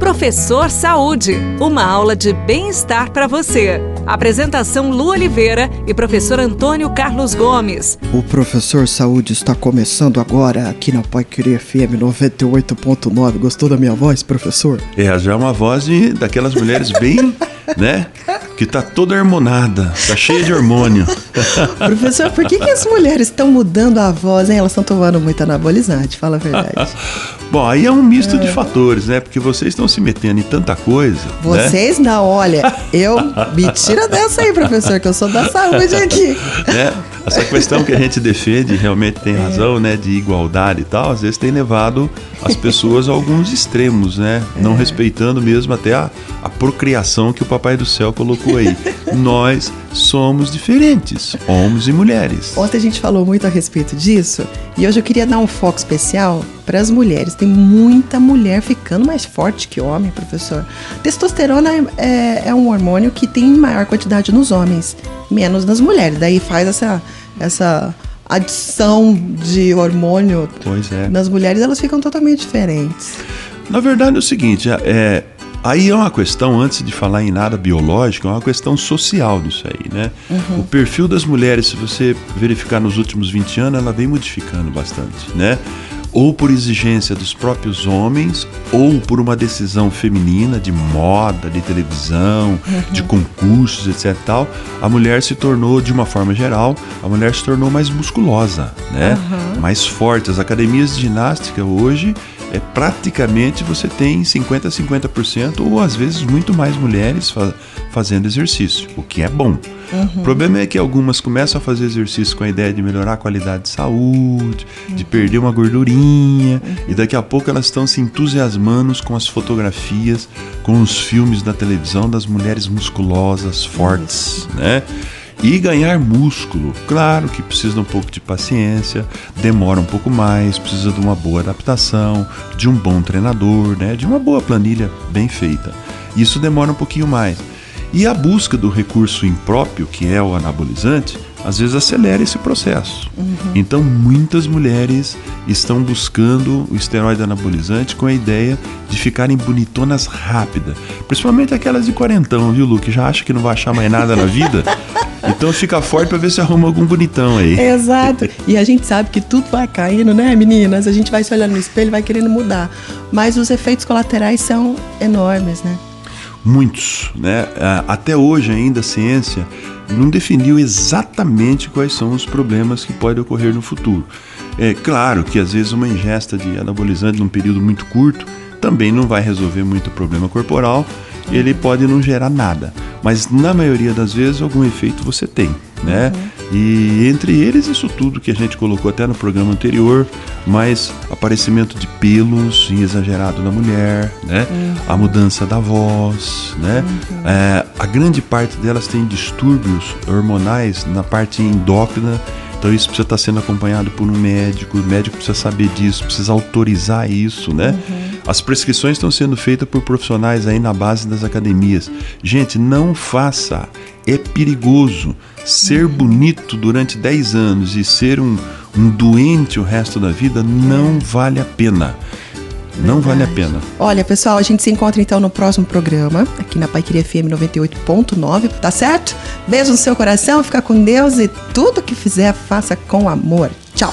Professor Saúde, uma aula de bem-estar para você. Apresentação Lu Oliveira e professor Antônio Carlos Gomes. O Professor Saúde está começando agora aqui na Pai Querer FM 98.9. Gostou da minha voz, professor? É, já é uma voz de, daquelas mulheres bem, né? Que tá toda hormonada, tá cheia de hormônio. Professor, por que, que as mulheres estão mudando a voz, hein? Elas estão tomando muito anabolizante, fala a verdade. Bom, aí é um misto de fatores, né? Porque vocês estão se metendo em tanta coisa. né? Vocês não, olha, eu. Me tira dessa aí, professor, que eu sou da saúde aqui. né? Essa questão que a gente defende realmente tem razão, né? De igualdade e tal, às vezes tem levado as pessoas a alguns extremos, né? Não respeitando mesmo até a, a procriação que o Papai do Céu colocou aí. Nós somos diferentes, homens e mulheres. Ontem a gente falou muito a respeito disso e hoje eu queria dar um foco especial para as mulheres. Tem muita mulher ficando mais forte que homem, professor. Testosterona é, é um hormônio que tem maior quantidade nos homens, menos nas mulheres. Daí faz essa, essa adição de hormônio Pois é. nas mulheres, elas ficam totalmente diferentes. Na verdade é o seguinte, é, aí é uma questão, antes de falar em nada biológico, é uma questão social disso aí, né? O perfil das mulheres, se você verificar nos últimos 20 anos, ela vem modificando bastante, né? Ou por exigência dos próprios homens, ou por uma decisão feminina de moda, de televisão, de concursos, etc. Tal, a mulher se tornou, de uma forma geral, a mulher se tornou mais musculosa, né? Mais forte. As academias de ginástica hoje é praticamente você tem 50 a 50% ou às vezes muito mais mulheres fa- fazendo exercício, o que é bom. O problema é que algumas começam a fazer exercício com a ideia de melhorar a qualidade de saúde, de perder uma gordurinha, e daqui a pouco elas estão se entusiasmando com as fotografias, com os filmes da televisão das mulheres musculosas, fortes, né? E ganhar músculo, claro que precisa um pouco de paciência, demora um pouco mais, precisa de uma boa adaptação, de um bom treinador, né? de uma boa planilha bem feita. Isso demora um pouquinho mais. E a busca do recurso impróprio, que é o anabolizante, às vezes acelera esse processo. Então, muitas mulheres estão buscando o esteroide anabolizante com a ideia de ficarem bonitonas rápida. Principalmente aquelas de quarentão, viu, Lu? Que já acha que não vai achar mais nada na vida. Então fica forte pra ver se arruma algum bonitão aí. Exato. E a gente sabe que tudo vai caindo, né, meninas? A gente vai se olhando no espelho e vai querendo mudar. Mas os efeitos colaterais são enormes, né? Muitos, né? Ah, Até hoje ainda a ciência não definiu exatamente quais são os problemas que podem ocorrer no futuro. É claro que às vezes uma ingesta de anabolizante num período muito curto também não vai resolver muito problema corporal, ele pode não gerar nada, mas na maioria das vezes algum efeito você tem, né? E entre eles isso tudo que a gente colocou até no programa anterior, mais aparecimento de pelos exagerado na mulher, né? A mudança da voz, né? É, a grande parte delas tem distúrbios hormonais na parte endócrina. Então isso precisa estar sendo acompanhado por um médico, o médico precisa saber disso, precisa autorizar isso, né? As prescrições estão sendo feitas por profissionais aí na base das academias. Gente, não faça, é perigoso. Ser bonito durante 10 anos e ser um, um doente o resto da vida não vale a pena. Não vale a pena. Olha, pessoal, a gente se encontra então no próximo programa, aqui na Paiqueria FM 98.9, tá certo? Beijo no seu coração, fica com Deus e tudo que fizer, faça com amor. Tchau!